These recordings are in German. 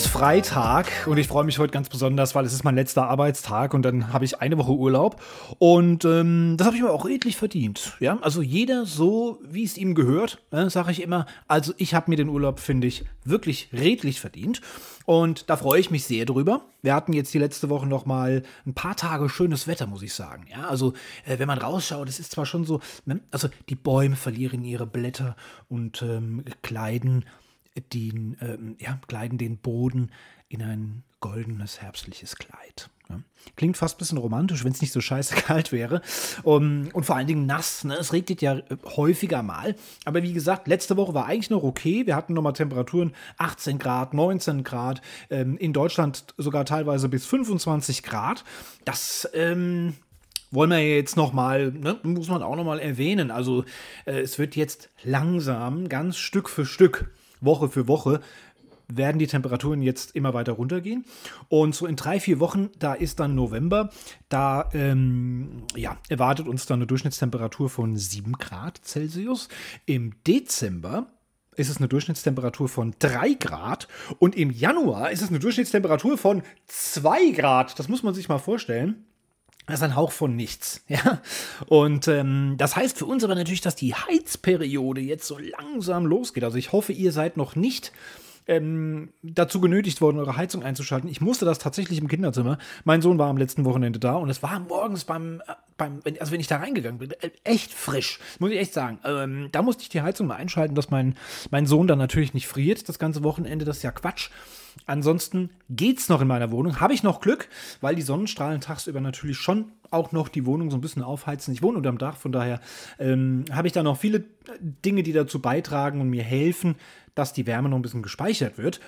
Ist Freitag und ich freue mich heute ganz besonders, weil es ist mein letzter Arbeitstag und dann habe ich eine Woche Urlaub und ähm, das habe ich mir auch redlich verdient. Ja, also jeder so, wie es ihm gehört, äh, sage ich immer. Also ich habe mir den Urlaub, finde ich, wirklich redlich verdient und da freue ich mich sehr drüber. Wir hatten jetzt die letzte Woche noch mal ein paar Tage schönes Wetter, muss ich sagen. Ja, also äh, wenn man rausschaut, es ist zwar schon so, ne, also die Bäume verlieren ihre Blätter und ähm, kleiden den, ähm, ja, kleiden den Boden in ein goldenes, herbstliches Kleid. Ne? Klingt fast ein bisschen romantisch, wenn es nicht so scheiße kalt wäre. Um, und vor allen Dingen nass. Ne? Es regnet ja äh, häufiger mal. Aber wie gesagt, letzte Woche war eigentlich noch okay. Wir hatten nochmal Temperaturen 18 Grad, 19 Grad. Ähm, in Deutschland sogar teilweise bis 25 Grad. Das, ähm, wollen wir jetzt nochmal, ne, muss man auch nochmal erwähnen. Also äh, es wird jetzt langsam, ganz Stück für Stück Woche für Woche werden die Temperaturen jetzt immer weiter runtergehen. Und so in drei, vier Wochen, da ist dann November, da ähm, ja, erwartet uns dann eine Durchschnittstemperatur von 7 Grad Celsius. Im Dezember ist es eine Durchschnittstemperatur von 3 Grad und im Januar ist es eine Durchschnittstemperatur von 2 Grad. Das muss man sich mal vorstellen. Das ist ein Hauch von nichts, ja. Und ähm, das heißt für uns aber natürlich, dass die Heizperiode jetzt so langsam losgeht. Also ich hoffe, ihr seid noch nicht ähm, dazu genötigt worden, eure Heizung einzuschalten. Ich musste das tatsächlich im Kinderzimmer. Mein Sohn war am letzten Wochenende da und es war morgens beim, äh, beim also wenn ich da reingegangen bin, äh, echt frisch, muss ich echt sagen. Ähm, da musste ich die Heizung mal einschalten, dass mein, mein Sohn dann natürlich nicht friert das ganze Wochenende. Das ist ja Quatsch. Ansonsten geht's noch in meiner Wohnung. Habe ich noch Glück, weil die Sonnenstrahlen tagsüber natürlich schon auch noch die Wohnung so ein bisschen aufheizen. Ich wohne unterm Dach, von daher ähm, habe ich da noch viele Dinge, die dazu beitragen und mir helfen, dass die Wärme noch ein bisschen gespeichert wird.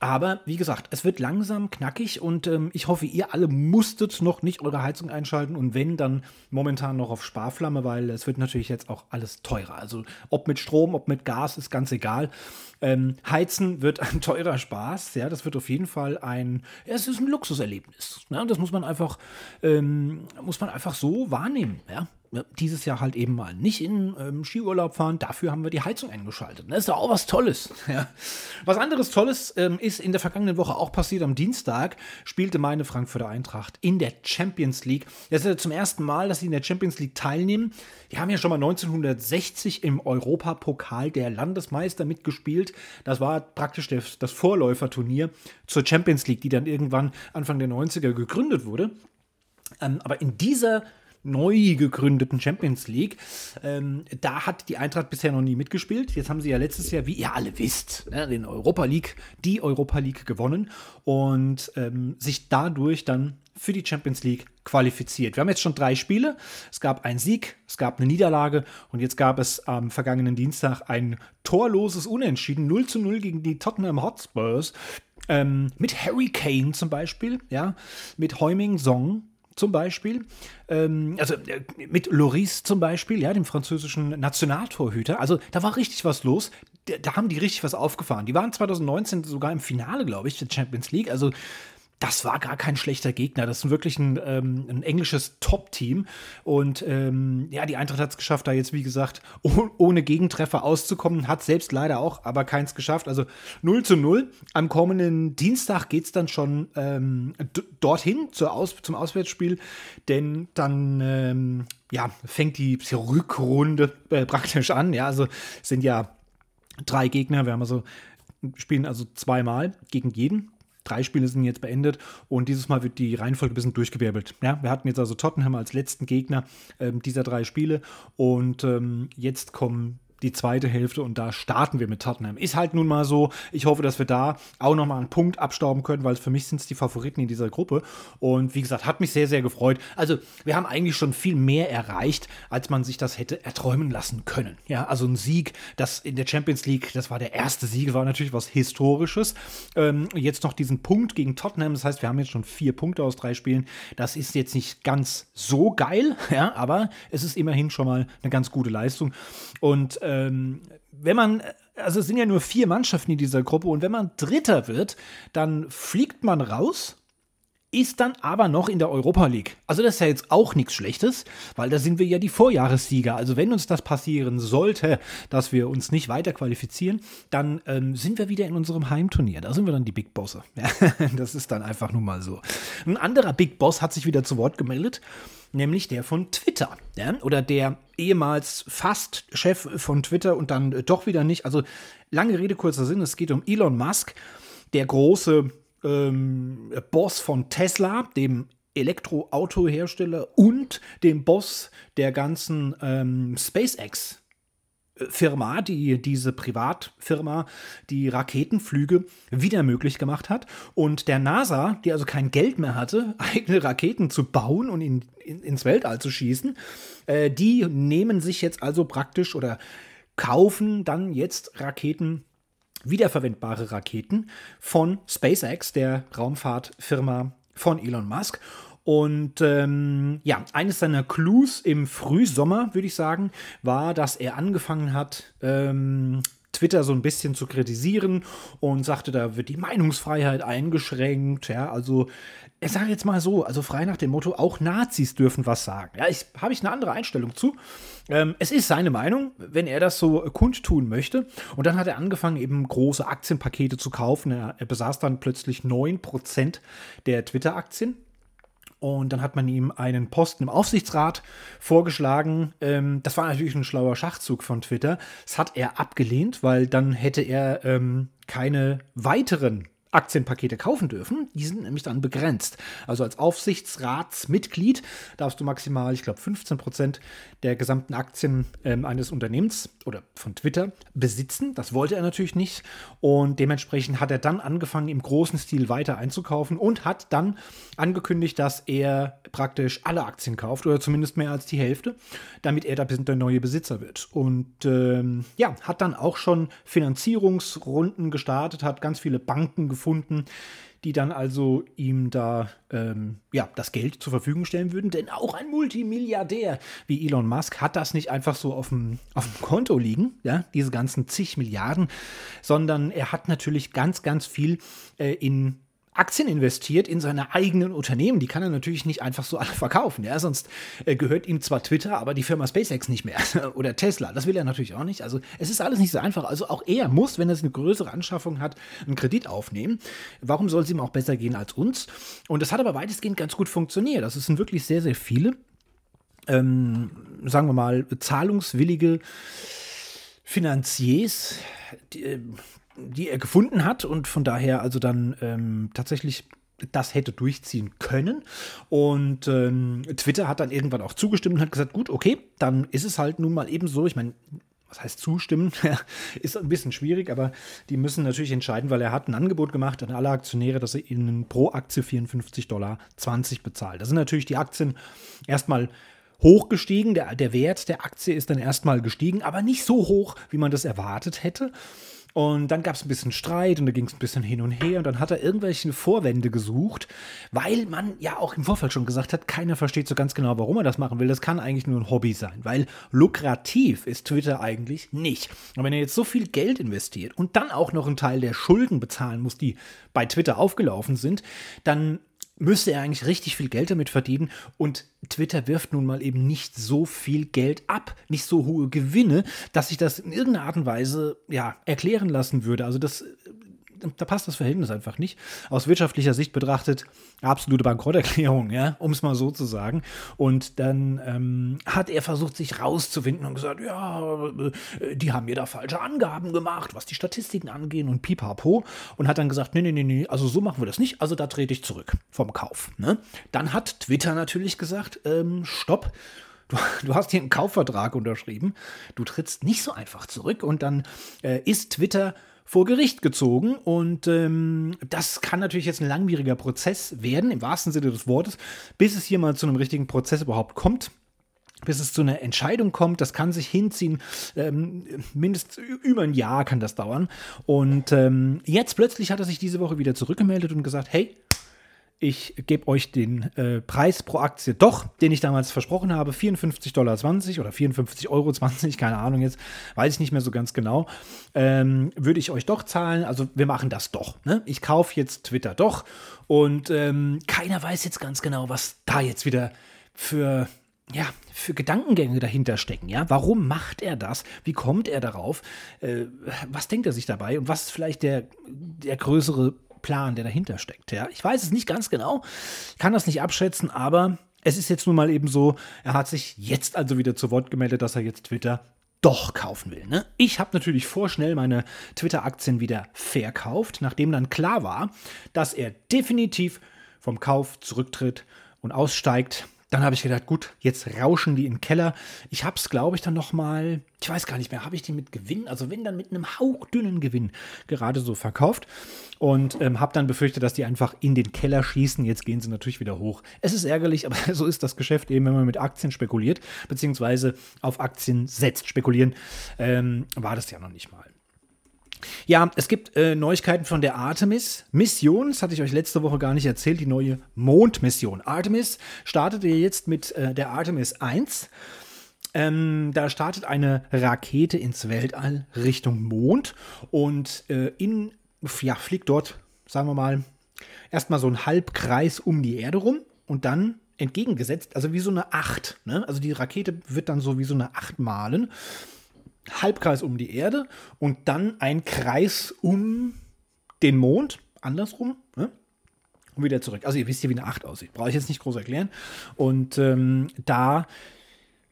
Aber wie gesagt, es wird langsam knackig und ähm, ich hoffe, ihr alle musstet noch nicht eure Heizung einschalten und wenn, dann momentan noch auf Sparflamme, weil es wird natürlich jetzt auch alles teurer. Also ob mit Strom, ob mit Gas, ist ganz egal. Ähm, Heizen wird ein teurer Spaß, ja, das wird auf jeden Fall ein, ja, es ist ein Luxuserlebnis. Ne? Das muss man einfach, ähm, muss man einfach so wahrnehmen, ja dieses Jahr halt eben mal nicht in ähm, Skiurlaub fahren. Dafür haben wir die Heizung eingeschaltet. Das ist doch auch was Tolles. Ja. Was anderes Tolles ähm, ist in der vergangenen Woche auch passiert. Am Dienstag spielte meine Frankfurter Eintracht in der Champions League. Das ist ja zum ersten Mal, dass sie in der Champions League teilnehmen. Die haben ja schon mal 1960 im Europapokal der Landesmeister mitgespielt. Das war praktisch das, das Vorläuferturnier zur Champions League, die dann irgendwann Anfang der 90er gegründet wurde. Ähm, aber in dieser neu gegründeten Champions League. Ähm, da hat die Eintracht bisher noch nie mitgespielt. Jetzt haben sie ja letztes Jahr, wie ihr alle wisst, ne, den Europa League, die Europa League gewonnen und ähm, sich dadurch dann für die Champions League qualifiziert. Wir haben jetzt schon drei Spiele. Es gab einen Sieg, es gab eine Niederlage und jetzt gab es am vergangenen Dienstag ein torloses Unentschieden 0 zu 0 gegen die Tottenham Hotspurs. Ähm, mit Harry Kane zum Beispiel, ja, mit Heuming Song, zum Beispiel, ähm, also äh, mit Loris zum Beispiel, ja, dem französischen Nationaltorhüter. Also da war richtig was los. Da, da haben die richtig was aufgefahren. Die waren 2019 sogar im Finale, glaube ich, der Champions League. Also das war gar kein schlechter Gegner. Das ist wirklich ein, ähm, ein englisches Top-Team. Und ähm, ja, die Eintracht hat es geschafft, da jetzt, wie gesagt, oh, ohne Gegentreffer auszukommen. Hat selbst leider auch, aber keins geschafft. Also 0 zu 0. Am kommenden Dienstag geht es dann schon ähm, dorthin Aus zum Auswärtsspiel. Denn dann ähm, ja, fängt die Rückrunde äh, praktisch an. Ja, also sind ja drei Gegner. Wir haben also spielen also zweimal gegen jeden drei Spiele sind jetzt beendet und dieses Mal wird die Reihenfolge ein bisschen durchgewirbelt. Ja, wir hatten jetzt also Tottenham als letzten Gegner ähm, dieser drei Spiele und ähm, jetzt kommen die zweite Hälfte und da starten wir mit Tottenham. Ist halt nun mal so. Ich hoffe, dass wir da auch nochmal einen Punkt abstauben können, weil für mich sind es die Favoriten in dieser Gruppe. Und wie gesagt, hat mich sehr, sehr gefreut. Also, wir haben eigentlich schon viel mehr erreicht, als man sich das hätte erträumen lassen können. Ja, also ein Sieg, das in der Champions League, das war der erste Sieg, war natürlich was Historisches. Ähm, jetzt noch diesen Punkt gegen Tottenham, das heißt, wir haben jetzt schon vier Punkte aus drei Spielen. Das ist jetzt nicht ganz so geil, ja, aber es ist immerhin schon mal eine ganz gute Leistung. Und ähm, wenn man, also es sind ja nur vier Mannschaften in dieser Gruppe und wenn man Dritter wird, dann fliegt man raus ist dann aber noch in der Europa League. Also das ist ja jetzt auch nichts Schlechtes, weil da sind wir ja die Vorjahressieger. Also wenn uns das passieren sollte, dass wir uns nicht weiter qualifizieren, dann ähm, sind wir wieder in unserem Heimturnier. Da sind wir dann die Big Bosse. das ist dann einfach nun mal so. Ein anderer Big Boss hat sich wieder zu Wort gemeldet, nämlich der von Twitter. Ja? Oder der ehemals fast Chef von Twitter und dann doch wieder nicht. Also lange Rede, kurzer Sinn, es geht um Elon Musk, der große ähm, Boss von Tesla, dem Elektroautohersteller und dem Boss der ganzen ähm, SpaceX. Firma, die diese Privatfirma, die Raketenflüge wieder möglich gemacht hat. Und der NASA, die also kein Geld mehr hatte, eigene Raketen zu bauen und in, in, ins Weltall zu schießen, äh, die nehmen sich jetzt also praktisch oder kaufen dann jetzt Raketen wiederverwendbare Raketen von SpaceX, der Raumfahrtfirma von Elon Musk. Und ähm, ja, eines seiner Clues im Frühsommer, würde ich sagen, war, dass er angefangen hat, ähm, Twitter so ein bisschen zu kritisieren und sagte, da wird die Meinungsfreiheit eingeschränkt. Ja, also ich sage jetzt mal so, also frei nach dem Motto, auch Nazis dürfen was sagen. Ja, ich habe ich eine andere Einstellung zu. Ähm, es ist seine Meinung, wenn er das so kundtun möchte. Und dann hat er angefangen, eben große Aktienpakete zu kaufen. Er, er besaß dann plötzlich 9% der Twitter-Aktien. Und dann hat man ihm einen Posten im Aufsichtsrat vorgeschlagen. Ähm, das war natürlich ein schlauer Schachzug von Twitter. Das hat er abgelehnt, weil dann hätte er ähm, keine weiteren Aktienpakete kaufen dürfen. Die sind nämlich dann begrenzt. Also als Aufsichtsratsmitglied darfst du maximal, ich glaube, 15 Prozent der gesamten Aktien ähm, eines Unternehmens oder von Twitter besitzen. Das wollte er natürlich nicht. Und dementsprechend hat er dann angefangen, im großen Stil weiter einzukaufen und hat dann angekündigt, dass er praktisch alle Aktien kauft oder zumindest mehr als die Hälfte, damit er da der neue Besitzer wird. Und ähm, ja, hat dann auch schon Finanzierungsrunden gestartet, hat ganz viele Banken gefunden, die dann also ihm da ähm, ja, das Geld zur Verfügung stellen würden. Denn auch ein Multimilliardär wie Elon Musk hat das nicht einfach so auf dem, auf dem Konto liegen, ja, diese ganzen zig Milliarden, sondern er hat natürlich ganz, ganz viel äh, in Aktien investiert in seine eigenen Unternehmen. Die kann er natürlich nicht einfach so alle verkaufen. Ja? Sonst äh, gehört ihm zwar Twitter, aber die Firma SpaceX nicht mehr. Oder Tesla. Das will er natürlich auch nicht. Also es ist alles nicht so einfach. Also auch er muss, wenn er eine größere Anschaffung hat, einen Kredit aufnehmen. Warum soll es ihm auch besser gehen als uns? Und das hat aber weitestgehend ganz gut funktioniert. Das sind wirklich sehr, sehr viele, ähm, sagen wir mal, zahlungswillige Finanziers, die, äh, die er gefunden hat und von daher also dann ähm, tatsächlich das hätte durchziehen können. Und ähm, Twitter hat dann irgendwann auch zugestimmt und hat gesagt, gut, okay, dann ist es halt nun mal eben so. Ich meine, was heißt zustimmen? ist ein bisschen schwierig, aber die müssen natürlich entscheiden, weil er hat ein Angebot gemacht an alle Aktionäre, dass er ihnen pro Aktie 54,20 Dollar bezahlt. Da sind natürlich die Aktien erstmal hochgestiegen. Der, der Wert der Aktie ist dann erstmal gestiegen, aber nicht so hoch, wie man das erwartet hätte. Und dann gab es ein bisschen Streit und da ging es ein bisschen hin und her. Und dann hat er irgendwelche Vorwände gesucht, weil man ja auch im Vorfeld schon gesagt hat, keiner versteht so ganz genau, warum er das machen will. Das kann eigentlich nur ein Hobby sein, weil lukrativ ist Twitter eigentlich nicht. Und wenn er jetzt so viel Geld investiert und dann auch noch einen Teil der Schulden bezahlen muss, die bei Twitter aufgelaufen sind, dann müsste er eigentlich richtig viel Geld damit verdienen. Und Twitter wirft nun mal eben nicht so viel Geld ab, nicht so hohe Gewinne, dass sich das in irgendeiner Art und Weise ja, erklären lassen würde. Also das da passt das Verhältnis einfach nicht. Aus wirtschaftlicher Sicht betrachtet, absolute Bankrotterklärung, ja, um es mal so zu sagen. Und dann ähm, hat er versucht, sich rauszufinden und gesagt, ja, äh, die haben mir da falsche Angaben gemacht, was die Statistiken angehen und pipapo. Und hat dann gesagt, nee, nee, nee, nee, also so machen wir das nicht, also da trete ich zurück vom Kauf. Ne? Dann hat Twitter natürlich gesagt, ähm, stopp. Du, du, hast hier einen Kaufvertrag unterschrieben, du trittst nicht so einfach zurück und dann äh, ist Twitter vor Gericht gezogen. Und ähm, das kann natürlich jetzt ein langwieriger Prozess werden, im wahrsten Sinne des Wortes, bis es hier mal zu einem richtigen Prozess überhaupt kommt bis es zu einer Entscheidung kommt. Das kann sich hinziehen, ähm, mindestens über ein Jahr kann das dauern. Und ähm, jetzt plötzlich hat er sich diese Woche wieder zurückgemeldet und gesagt, hey, ich gebe euch den äh, Preis pro Aktie doch, den ich damals versprochen habe, 54,20 Dollar oder 54,20 Euro, keine Ahnung jetzt, weiß ich nicht mehr so ganz genau, ähm, würde ich euch doch zahlen. Also wir machen das doch. Ne? Ich kaufe jetzt Twitter doch und ähm, keiner weiß jetzt ganz genau, was da jetzt wieder für ja, für Gedankengänge dahinter stecken, ja? Warum macht er das? Wie kommt er darauf? Äh, was denkt er sich dabei? Und was ist vielleicht der, der größere Plan, der dahinter steckt. Ja? Ich weiß es nicht ganz genau, kann das nicht abschätzen, aber es ist jetzt nun mal eben so, er hat sich jetzt also wieder zu Wort gemeldet, dass er jetzt Twitter doch kaufen will. Ne? Ich habe natürlich vorschnell meine Twitter-Aktien wieder verkauft, nachdem dann klar war, dass er definitiv vom Kauf zurücktritt und aussteigt. Dann habe ich gedacht, gut, jetzt rauschen die in den Keller. Ich habe es, glaube ich, dann noch mal, ich weiß gar nicht mehr, habe ich die mit Gewinn, also wenn dann mit einem hauchdünnen Gewinn gerade so verkauft und ähm, habe dann befürchtet, dass die einfach in den Keller schießen. Jetzt gehen sie natürlich wieder hoch. Es ist ärgerlich, aber so ist das Geschäft eben, wenn man mit Aktien spekuliert, beziehungsweise auf Aktien setzt. Spekulieren ähm, war das ja noch nicht mal. Ja, es gibt äh, Neuigkeiten von der Artemis-Mission. Das hatte ich euch letzte Woche gar nicht erzählt, die neue Mondmission. Artemis startete jetzt mit äh, der Artemis 1. Ähm, da startet eine Rakete ins Weltall Richtung Mond und äh, in, ja, fliegt dort, sagen wir mal, erstmal so ein Halbkreis um die Erde rum und dann entgegengesetzt, also wie so eine Acht. Ne? Also die Rakete wird dann so wie so eine Acht malen Halbkreis um die Erde und dann ein Kreis um den Mond, andersrum, ne? und wieder zurück. Also ihr wisst ja, wie eine Acht aussieht. Brauche ich jetzt nicht groß erklären. Und ähm, da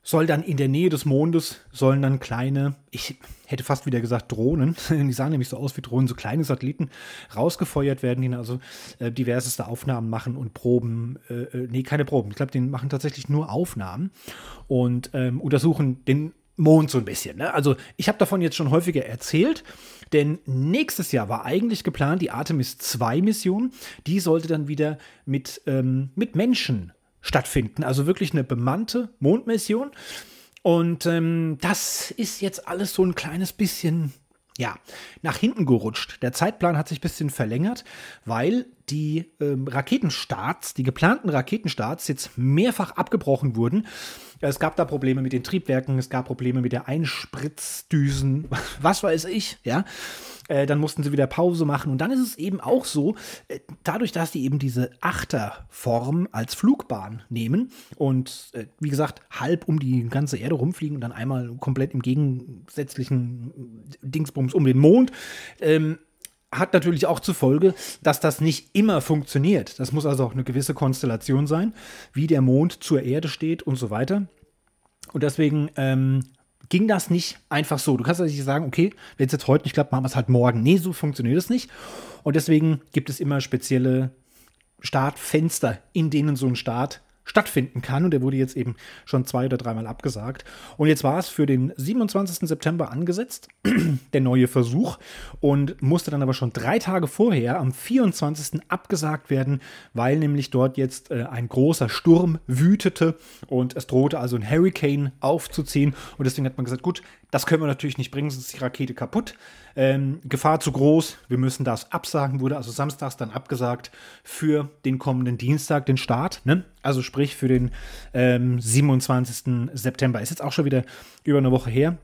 soll dann in der Nähe des Mondes, sollen dann kleine, ich hätte fast wieder gesagt Drohnen, die sahen nämlich so aus wie Drohnen, so kleine Satelliten rausgefeuert werden, die also äh, diverseste Aufnahmen machen und Proben, äh, äh nee, keine Proben, ich glaube, die machen tatsächlich nur Aufnahmen und ähm, untersuchen den Mond so ein bisschen. Ne? Also ich habe davon jetzt schon häufiger erzählt, denn nächstes Jahr war eigentlich geplant die Artemis 2 Mission. Die sollte dann wieder mit, ähm, mit Menschen stattfinden. Also wirklich eine bemannte Mondmission. Und ähm, das ist jetzt alles so ein kleines bisschen ja, nach hinten gerutscht. Der Zeitplan hat sich ein bisschen verlängert, weil die ähm, Raketenstarts, die geplanten Raketenstarts jetzt mehrfach abgebrochen wurden. Es gab da Probleme mit den Triebwerken, es gab Probleme mit der Einspritzdüsen, was weiß ich, ja. Äh, dann mussten sie wieder Pause machen. Und dann ist es eben auch so, äh, dadurch, dass die eben diese Achterform als Flugbahn nehmen und äh, wie gesagt, halb um die ganze Erde rumfliegen und dann einmal komplett im gegensätzlichen Dingsbums um den Mond, ähm, hat natürlich auch zur Folge, dass das nicht immer funktioniert. Das muss also auch eine gewisse Konstellation sein, wie der Mond zur Erde steht und so weiter. Und deswegen ähm, ging das nicht einfach so. Du kannst also nicht sagen, okay, wenn es jetzt heute nicht klappt, machen wir es halt morgen. Nee, so funktioniert es nicht. Und deswegen gibt es immer spezielle Startfenster, in denen so ein Start stattfinden kann. Und der wurde jetzt eben schon zwei oder dreimal abgesagt. Und jetzt war es für den 27. September angesetzt, der neue Versuch, und musste dann aber schon drei Tage vorher, am 24. abgesagt werden, weil nämlich dort jetzt äh, ein großer Sturm wütete und es drohte also ein Hurricane aufzuziehen. Und deswegen hat man gesagt, gut, das können wir natürlich nicht bringen, sonst ist die Rakete kaputt. Ähm, Gefahr zu groß, wir müssen das absagen, wurde also samstags dann abgesagt für den kommenden Dienstag, den Start. Ne? Also sprich für den ähm, 27. September. Ist jetzt auch schon wieder über eine Woche her.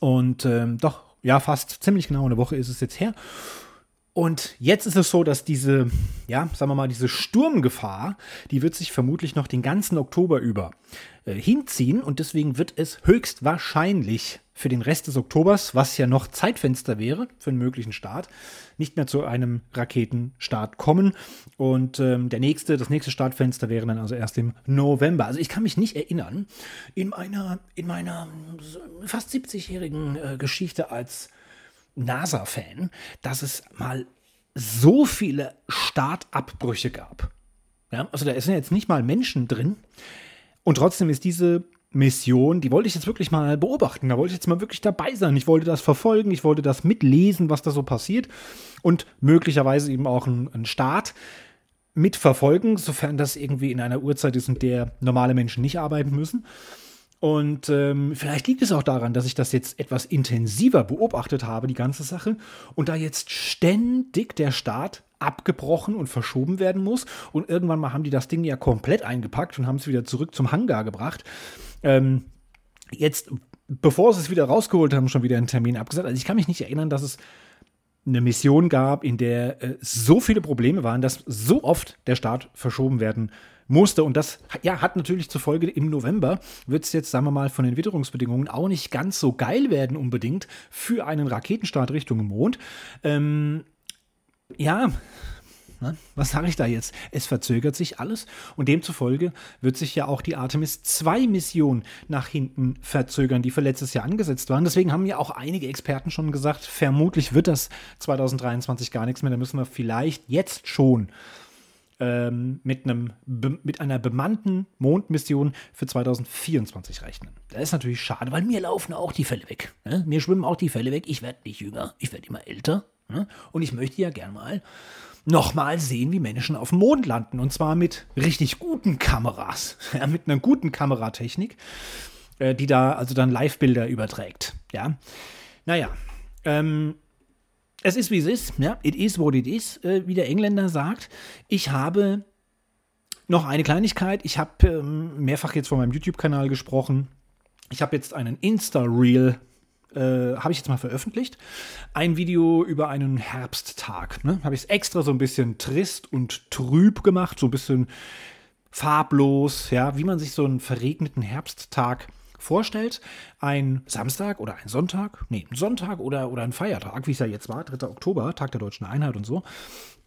Und ähm, doch, ja, fast ziemlich genau eine Woche ist es jetzt her. Und jetzt ist es so, dass diese, ja, sagen wir mal, diese Sturmgefahr, die wird sich vermutlich noch den ganzen Oktober über äh, hinziehen und deswegen wird es höchstwahrscheinlich für den Rest des Oktobers, was ja noch Zeitfenster wäre für einen möglichen Start, nicht mehr zu einem Raketenstart kommen. Und ähm, der nächste, das nächste Startfenster wäre dann also erst im November. Also ich kann mich nicht erinnern, in meiner, in meiner fast 70-jährigen äh, Geschichte als NASA-Fan, dass es mal so viele Startabbrüche gab. Ja, also da sind jetzt nicht mal Menschen drin. Und trotzdem ist diese Mission, die wollte ich jetzt wirklich mal beobachten. Da wollte ich jetzt mal wirklich dabei sein. Ich wollte das verfolgen, ich wollte das mitlesen, was da so passiert. Und möglicherweise eben auch einen Start mitverfolgen, sofern das irgendwie in einer Uhrzeit ist, in der normale Menschen nicht arbeiten müssen. Und ähm, vielleicht liegt es auch daran, dass ich das jetzt etwas intensiver beobachtet habe, die ganze Sache, und da jetzt ständig der Start abgebrochen und verschoben werden muss. Und irgendwann mal haben die das Ding ja komplett eingepackt und haben es wieder zurück zum Hangar gebracht. Ähm, jetzt, bevor sie es wieder rausgeholt haben, schon wieder einen Termin abgesagt. Also ich kann mich nicht erinnern, dass es eine Mission gab, in der äh, so viele Probleme waren, dass so oft der Start verschoben werden musste. Und das ja, hat natürlich zur Folge, im November wird es jetzt, sagen wir mal, von den Witterungsbedingungen auch nicht ganz so geil werden unbedingt für einen Raketenstart Richtung Mond. Ähm, ja, Ne? Was sage ich da jetzt? Es verzögert sich alles und demzufolge wird sich ja auch die Artemis 2 Mission nach hinten verzögern, die für letztes Jahr angesetzt waren. Deswegen haben ja auch einige Experten schon gesagt, vermutlich wird das 2023 gar nichts mehr. Da müssen wir vielleicht jetzt schon ähm, mit, einem, mit einer bemannten Mondmission für 2024 rechnen. Das ist natürlich schade, weil mir laufen auch die Fälle weg. Ne? Mir schwimmen auch die Fälle weg. Ich werde nicht jünger, ich werde immer älter. Ne? Und ich möchte ja gern mal nochmal sehen, wie Menschen auf dem Mond landen. Und zwar mit richtig guten Kameras. Ja, mit einer guten Kameratechnik, äh, die da also dann Live-Bilder überträgt. Ja. Naja. Ähm, es ist wie es ist. Ja. It is what it is, äh, wie der Engländer sagt. Ich habe noch eine Kleinigkeit. Ich habe ähm, mehrfach jetzt von meinem YouTube-Kanal gesprochen. Ich habe jetzt einen Insta-Reel äh, habe ich jetzt mal veröffentlicht. Ein Video über einen Herbsttag. Ne? Habe ich es extra so ein bisschen trist und trüb gemacht, so ein bisschen farblos, ja, wie man sich so einen verregneten Herbsttag vorstellt. Ein Samstag oder ein Sonntag, nee, ein Sonntag oder, oder ein Feiertag, wie es ja jetzt war, 3. Oktober, Tag der Deutschen Einheit und so.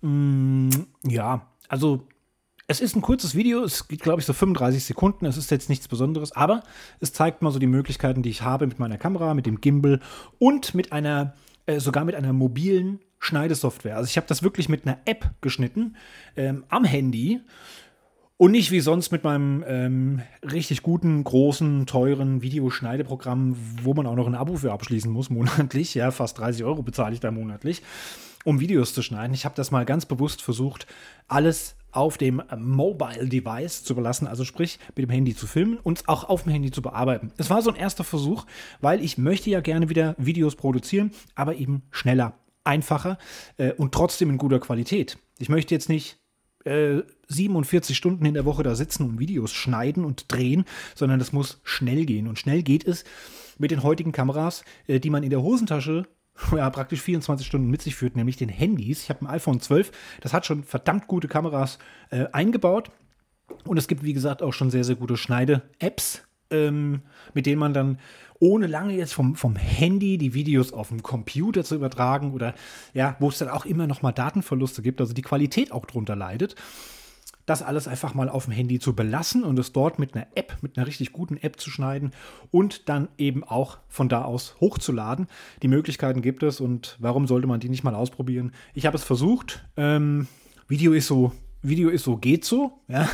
Mm, ja, also es ist ein kurzes Video, es geht, glaube ich, so 35 Sekunden. Es ist jetzt nichts Besonderes, aber es zeigt mal so die Möglichkeiten, die ich habe mit meiner Kamera, mit dem Gimbal und mit einer, äh, sogar mit einer mobilen Schneidesoftware. Also ich habe das wirklich mit einer App geschnitten ähm, am Handy und nicht wie sonst mit meinem ähm, richtig guten, großen, teuren Videoschneideprogramm, wo man auch noch ein Abo für abschließen muss, monatlich. Ja, fast 30 Euro bezahle ich da monatlich, um Videos zu schneiden. Ich habe das mal ganz bewusst versucht, alles auf dem Mobile Device zu belassen, also sprich mit dem Handy zu filmen und auch auf dem Handy zu bearbeiten. Das war so ein erster Versuch, weil ich möchte ja gerne wieder Videos produzieren, aber eben schneller, einfacher äh, und trotzdem in guter Qualität. Ich möchte jetzt nicht äh, 47 Stunden in der Woche da sitzen und Videos schneiden und drehen, sondern das muss schnell gehen. Und schnell geht es mit den heutigen Kameras, äh, die man in der Hosentasche ja, praktisch 24 Stunden mit sich führt, nämlich den Handys. Ich habe ein iPhone 12, das hat schon verdammt gute Kameras äh, eingebaut. Und es gibt, wie gesagt, auch schon sehr, sehr gute Schneide-Apps, ähm, mit denen man dann ohne lange jetzt vom, vom Handy die Videos auf dem Computer zu übertragen oder ja, wo es dann auch immer noch mal Datenverluste gibt, also die Qualität auch drunter leidet das alles einfach mal auf dem Handy zu belassen und es dort mit einer App, mit einer richtig guten App zu schneiden und dann eben auch von da aus hochzuladen. Die Möglichkeiten gibt es und warum sollte man die nicht mal ausprobieren? Ich habe es versucht. Ähm, Video ist so Video ist so, geht so. Ja.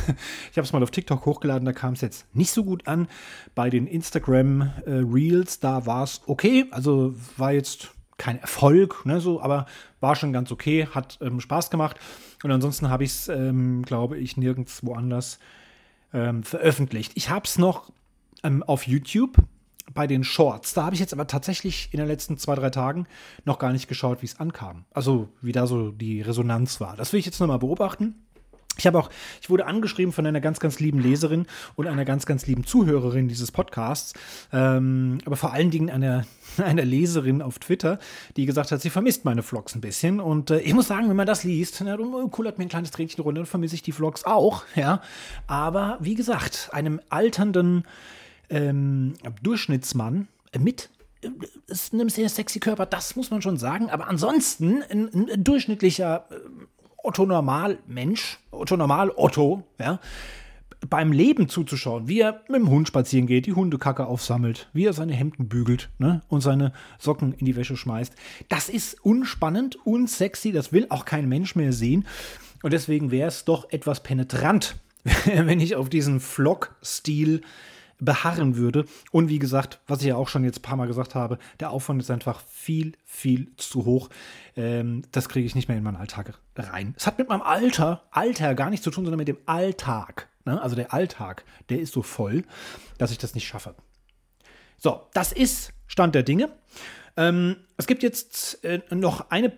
Ich habe es mal auf TikTok hochgeladen, da kam es jetzt nicht so gut an. Bei den Instagram äh, Reels, da war es okay. Also war jetzt kein Erfolg, ne, so, aber war schon ganz okay, hat ähm, Spaß gemacht. Und ansonsten habe ich es, ähm, glaube ich, nirgends woanders ähm, veröffentlicht. Ich habe es noch ähm, auf YouTube bei den Shorts. Da habe ich jetzt aber tatsächlich in den letzten zwei, drei Tagen noch gar nicht geschaut, wie es ankam. Also wie da so die Resonanz war. Das will ich jetzt nochmal beobachten. Ich habe auch, ich wurde angeschrieben von einer ganz, ganz lieben Leserin und einer ganz, ganz lieben Zuhörerin dieses Podcasts, ähm, aber vor allen Dingen einer, einer Leserin auf Twitter, die gesagt hat, sie vermisst meine Vlogs ein bisschen. Und äh, ich muss sagen, wenn man das liest, na, dann kullert mir ein kleines Tränchen runter und vermisse ich die Vlogs auch, ja. Aber wie gesagt, einem alternden ähm, Durchschnittsmann mit äh, ist einem sehr sexy Körper, das muss man schon sagen. Aber ansonsten ein, ein durchschnittlicher äh, Otto Normal Mensch, Otto Normal Otto, ja, beim Leben zuzuschauen, wie er mit dem Hund spazieren geht, die Hundekacke aufsammelt, wie er seine Hemden bügelt ne, und seine Socken in die Wäsche schmeißt. Das ist unspannend, unsexy, das will auch kein Mensch mehr sehen. Und deswegen wäre es doch etwas penetrant, wenn ich auf diesen Vlog-Stil beharren würde. Und wie gesagt, was ich ja auch schon jetzt ein paar Mal gesagt habe, der Aufwand ist einfach viel, viel zu hoch. Ähm, das kriege ich nicht mehr in meinen Alltag rein. Es hat mit meinem Alter, Alter gar nichts zu tun, sondern mit dem Alltag. Ne? Also der Alltag, der ist so voll, dass ich das nicht schaffe. So, das ist Stand der Dinge. Ähm, es gibt jetzt äh, noch eine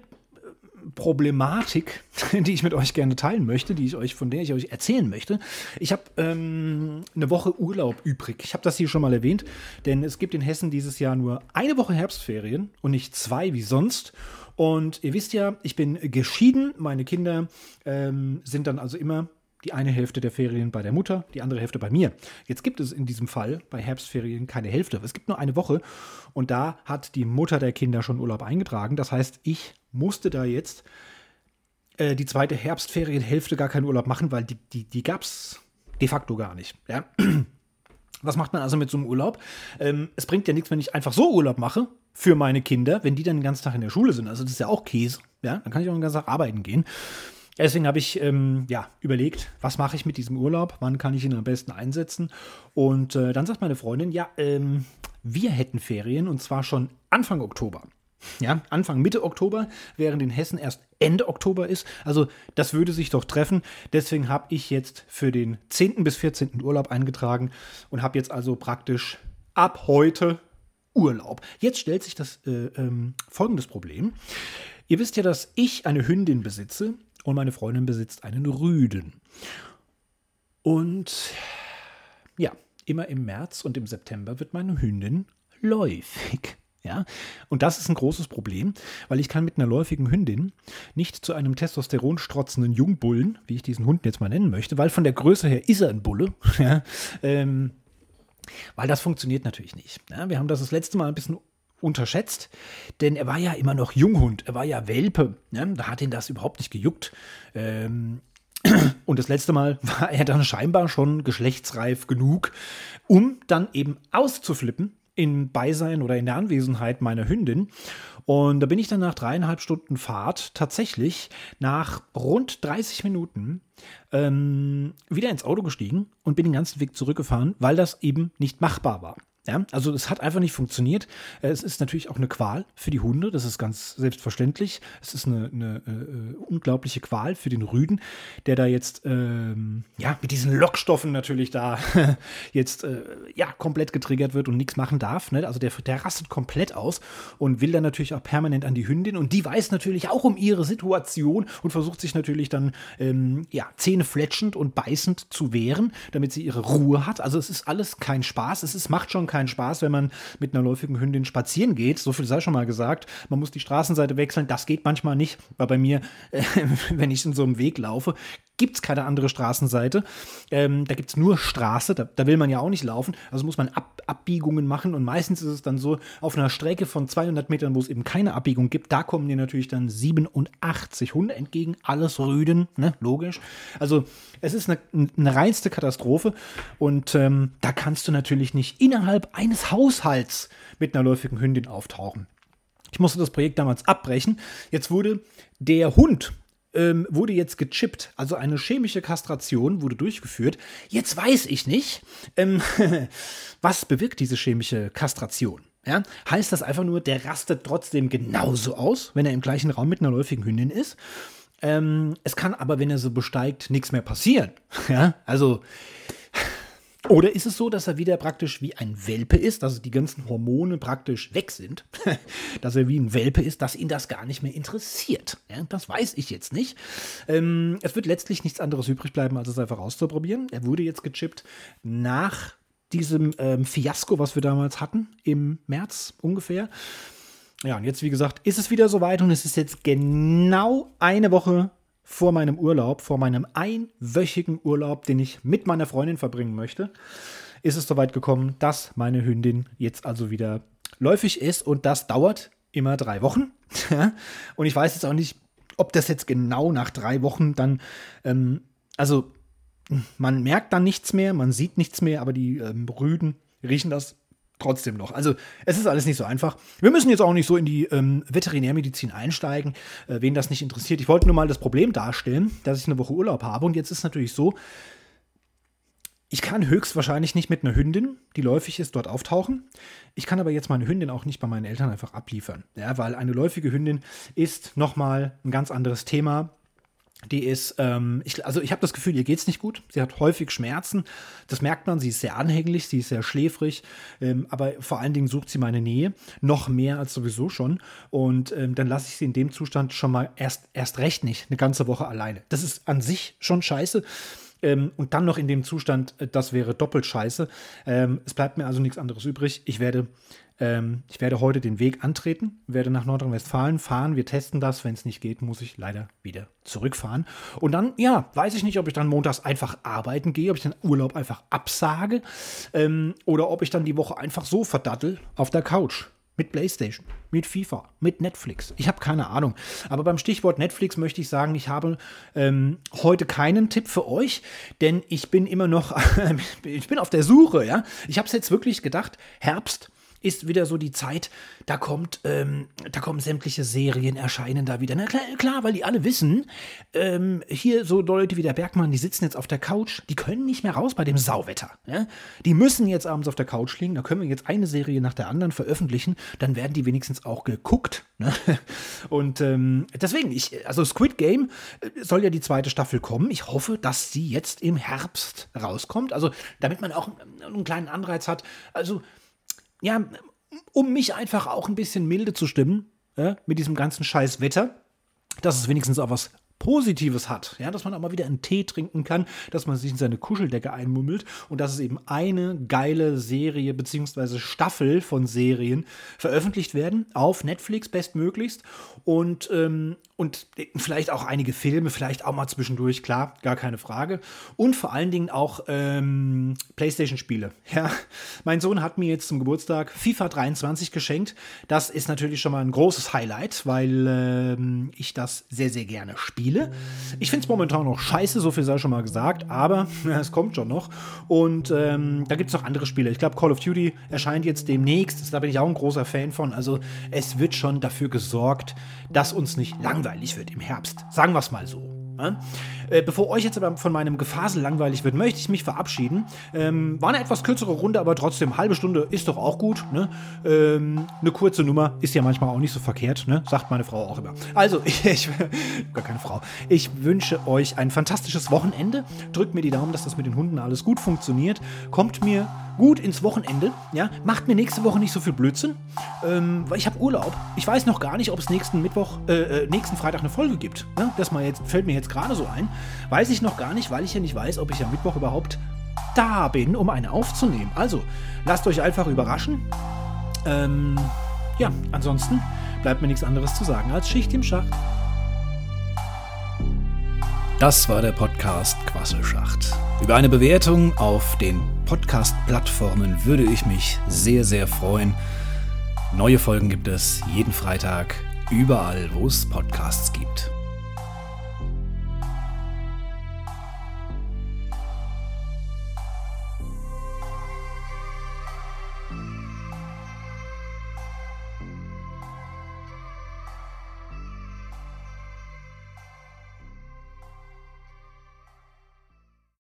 Problematik, die ich mit euch gerne teilen möchte, die ich euch, von der ich euch erzählen möchte. Ich habe ähm, eine Woche Urlaub übrig. Ich habe das hier schon mal erwähnt, denn es gibt in Hessen dieses Jahr nur eine Woche Herbstferien und nicht zwei wie sonst. Und ihr wisst ja, ich bin geschieden. Meine Kinder ähm, sind dann also immer die eine Hälfte der Ferien bei der Mutter, die andere Hälfte bei mir. Jetzt gibt es in diesem Fall bei Herbstferien keine Hälfte. Es gibt nur eine Woche und da hat die Mutter der Kinder schon Urlaub eingetragen. Das heißt, ich musste da jetzt äh, die zweite Herbstferienhälfte gar keinen Urlaub machen, weil die, die, die gab es de facto gar nicht. Ja? Was macht man also mit so einem Urlaub? Ähm, es bringt ja nichts, wenn ich einfach so Urlaub mache für meine Kinder, wenn die dann den ganzen Tag in der Schule sind. Also das ist ja auch Käse. Ja? Dann kann ich auch den ganzen Tag arbeiten gehen. Deswegen habe ich ähm, ja, überlegt, was mache ich mit diesem Urlaub, wann kann ich ihn am besten einsetzen. Und äh, dann sagt meine Freundin, ja, ähm, wir hätten Ferien und zwar schon Anfang Oktober. Ja, Anfang, Mitte Oktober, während in Hessen erst Ende Oktober ist. Also das würde sich doch treffen. Deswegen habe ich jetzt für den 10. bis 14. Urlaub eingetragen und habe jetzt also praktisch ab heute Urlaub. Jetzt stellt sich das äh, ähm, folgendes Problem. Ihr wisst ja, dass ich eine Hündin besitze und meine Freundin besitzt einen Rüden. Und ja, immer im März und im September wird meine Hündin läufig. Ja, und das ist ein großes Problem, weil ich kann mit einer läufigen Hündin nicht zu einem Testosteron strotzenden Jungbullen, wie ich diesen Hund jetzt mal nennen möchte, weil von der Größe her ist er ein Bulle, ja, ähm, weil das funktioniert natürlich nicht. Ja, wir haben das das letzte Mal ein bisschen unterschätzt, denn er war ja immer noch Junghund, er war ja Welpe, ne? da hat ihn das überhaupt nicht gejuckt. Ähm, und das letzte Mal war er dann scheinbar schon geschlechtsreif genug, um dann eben auszuflippen in Beisein oder in der Anwesenheit meiner Hündin. Und da bin ich dann nach dreieinhalb Stunden Fahrt tatsächlich nach rund 30 Minuten ähm, wieder ins Auto gestiegen und bin den ganzen Weg zurückgefahren, weil das eben nicht machbar war. Ja, also es hat einfach nicht funktioniert. Äh, es ist natürlich auch eine Qual für die Hunde, das ist ganz selbstverständlich. Es ist eine, eine äh, unglaubliche Qual für den Rüden, der da jetzt ähm, ja mit diesen Lockstoffen natürlich da jetzt äh, ja komplett getriggert wird und nichts machen darf. Ne? Also der, der rastet komplett aus und will dann natürlich auch permanent an die Hündin und die weiß natürlich auch um ihre Situation und versucht sich natürlich dann ähm, ja zähnefletschend und beißend zu wehren, damit sie ihre Ruhe hat. Also es ist alles kein Spaß. Es ist macht schon keinen Spaß, wenn man mit einer läufigen Hündin spazieren geht. So viel sei schon mal gesagt. Man muss die Straßenseite wechseln. Das geht manchmal nicht, weil bei mir, äh, wenn ich in so einem Weg laufe, gibt es keine andere Straßenseite. Ähm, da gibt es nur Straße, da, da, will man ja auch nicht laufen. Also muss man Ab Abbiegungen machen und meistens ist es dann so, auf einer Strecke von 200 Metern, wo es eben keine Abbiegung gibt, da kommen dir natürlich dann 87 Hunde entgegen, alles Rüden, ne? logisch. Also es ist eine, eine reinste Katastrophe und ähm, da kannst du natürlich nicht innerhalb eines Haushalts mit einer läufigen Hündin auftauchen. Ich musste das Projekt damals abbrechen. Jetzt wurde der Hund ähm, wurde jetzt gechippt, also eine chemische Kastration wurde durchgeführt. Jetzt weiß ich nicht, ähm, was bewirkt diese chemische Kastration. Ja? Heißt das einfach nur, der rastet trotzdem genauso aus, wenn er im gleichen Raum mit einer läufigen Hündin ist? Ähm, es kann aber, wenn er so besteigt, nichts mehr passieren. Ja? Also oder ist es so, dass er wieder praktisch wie ein Welpe ist, dass die ganzen Hormone praktisch weg sind, dass er wie ein Welpe ist, dass ihn das gar nicht mehr interessiert? Ja, das weiß ich jetzt nicht. Ähm, es wird letztlich nichts anderes übrig bleiben, als es einfach auszuprobieren. Er wurde jetzt gechippt nach diesem ähm, Fiasko, was wir damals hatten, im März ungefähr. Ja, und jetzt, wie gesagt, ist es wieder soweit und es ist jetzt genau eine Woche vor meinem Urlaub, vor meinem einwöchigen Urlaub, den ich mit meiner Freundin verbringen möchte, ist es soweit gekommen, dass meine Hündin jetzt also wieder läufig ist und das dauert immer drei Wochen. und ich weiß jetzt auch nicht, ob das jetzt genau nach drei Wochen dann, ähm, also man merkt dann nichts mehr, man sieht nichts mehr, aber die ähm, Rüden riechen das trotzdem noch. Also es ist alles nicht so einfach. Wir müssen jetzt auch nicht so in die ähm, Veterinärmedizin einsteigen, äh, wen das nicht interessiert. Ich wollte nur mal das Problem darstellen, dass ich eine Woche Urlaub habe. Und jetzt ist natürlich so, ich kann höchstwahrscheinlich nicht mit einer Hündin, die läufig ist, dort auftauchen. Ich kann aber jetzt meine Hündin auch nicht bei meinen Eltern einfach abliefern. Ja, weil eine läufige Hündin ist nochmal ein ganz anderes Thema Die ist, ähm, ich, also ich habe das Gefühl, ihr geht es nicht gut. Sie hat häufig Schmerzen. Das merkt man. Sie ist sehr anhänglich, sie ist sehr schläfrig. Ähm, aber vor allen Dingen sucht sie meine Nähe. Noch mehr als sowieso schon. Und ähm, dann lasse ich sie in dem Zustand schon mal erst, erst recht nicht eine ganze Woche alleine. Das ist an sich schon scheiße. Ähm, und dann noch in dem Zustand, äh, das wäre doppelt scheiße. Ähm, es bleibt mir also nichts anderes übrig. Ich werde ähm, ich werde heute den Weg antreten, werde nach Nordrhein-Westfalen fahren. Wir testen das. Wenn es nicht geht, muss ich leider wieder zurückfahren. Und dann, ja, weiß ich nicht, ob ich dann montags einfach arbeiten gehe, ob ich den Urlaub einfach absage ähm, oder ob ich dann die Woche einfach so verdattel auf der Couch. Mit PlayStation, mit FIFA, mit Netflix. Ich habe keine Ahnung. Aber beim Stichwort Netflix möchte ich sagen, ich habe ähm, heute keinen Tipp für euch, denn ich bin immer noch, ich bin auf der Suche, ja. Ich habe es jetzt wirklich gedacht, Herbst, ist wieder so die Zeit, da kommt, ähm, da kommen sämtliche Serien erscheinen da wieder. Na klar, klar weil die alle wissen, ähm, hier so Leute wie der Bergmann, die sitzen jetzt auf der Couch, die können nicht mehr raus bei dem Sauwetter. Ja? Die müssen jetzt abends auf der Couch liegen, da können wir jetzt eine Serie nach der anderen veröffentlichen, dann werden die wenigstens auch geguckt. Ne? Und ähm, deswegen, ich, also Squid Game äh, soll ja die zweite Staffel kommen. Ich hoffe, dass sie jetzt im Herbst rauskommt. Also damit man auch einen kleinen Anreiz hat. Also ja, um mich einfach auch ein bisschen milde zu stimmen, ja, mit diesem ganzen scheiß Wetter, dass es wenigstens auch was Positives hat, ja, dass man auch mal wieder einen Tee trinken kann, dass man sich in seine Kuscheldecke einmummelt und dass es eben eine geile Serie bzw. Staffel von Serien veröffentlicht werden auf Netflix bestmöglichst und, ähm, und vielleicht auch einige Filme, vielleicht auch mal zwischendurch, klar, gar keine Frage. Und vor allen Dingen auch ähm, PlayStation-Spiele. Ja, mein Sohn hat mir jetzt zum Geburtstag FIFA 23 geschenkt. Das ist natürlich schon mal ein großes Highlight, weil ähm, ich das sehr, sehr gerne spiele. Ich finde es momentan noch scheiße, so viel sei schon mal gesagt, aber ja, es kommt schon noch. Und ähm, da gibt es noch andere Spiele. Ich glaube, Call of Duty erscheint jetzt demnächst. Da bin ich auch ein großer Fan von. Also es wird schon dafür gesorgt, dass uns nicht langweilig wird im Herbst. Sagen wir es mal so. Äh, bevor euch jetzt aber von meinem Gefasel langweilig wird, möchte ich mich verabschieden. Ähm, war eine etwas kürzere Runde, aber trotzdem, halbe Stunde ist doch auch gut. Ne? Ähm, eine kurze Nummer ist ja manchmal auch nicht so verkehrt, ne? sagt meine Frau auch immer. Also, ich, ich gar keine Frau. Ich wünsche euch ein fantastisches Wochenende. Drückt mir die Daumen, dass das mit den Hunden alles gut funktioniert. Kommt mir gut ins Wochenende. Ja, macht mir nächste Woche nicht so viel Blödsinn, ähm, weil ich habe Urlaub. Ich weiß noch gar nicht, ob es nächsten Mittwoch, äh, äh, nächsten Freitag eine Folge gibt. Ne? Das mal jetzt fällt mir jetzt gerade so ein. Weiß ich noch gar nicht, weil ich ja nicht weiß, ob ich am Mittwoch überhaupt da bin, um eine aufzunehmen. Also lasst euch einfach überraschen. Ähm, ja, ansonsten bleibt mir nichts anderes zu sagen als Schicht im Schacht. Das war der Podcast Quasselschacht. Über eine Bewertung auf den Podcast-Plattformen würde ich mich sehr, sehr freuen. Neue Folgen gibt es jeden Freitag, überall, wo es Podcasts gibt.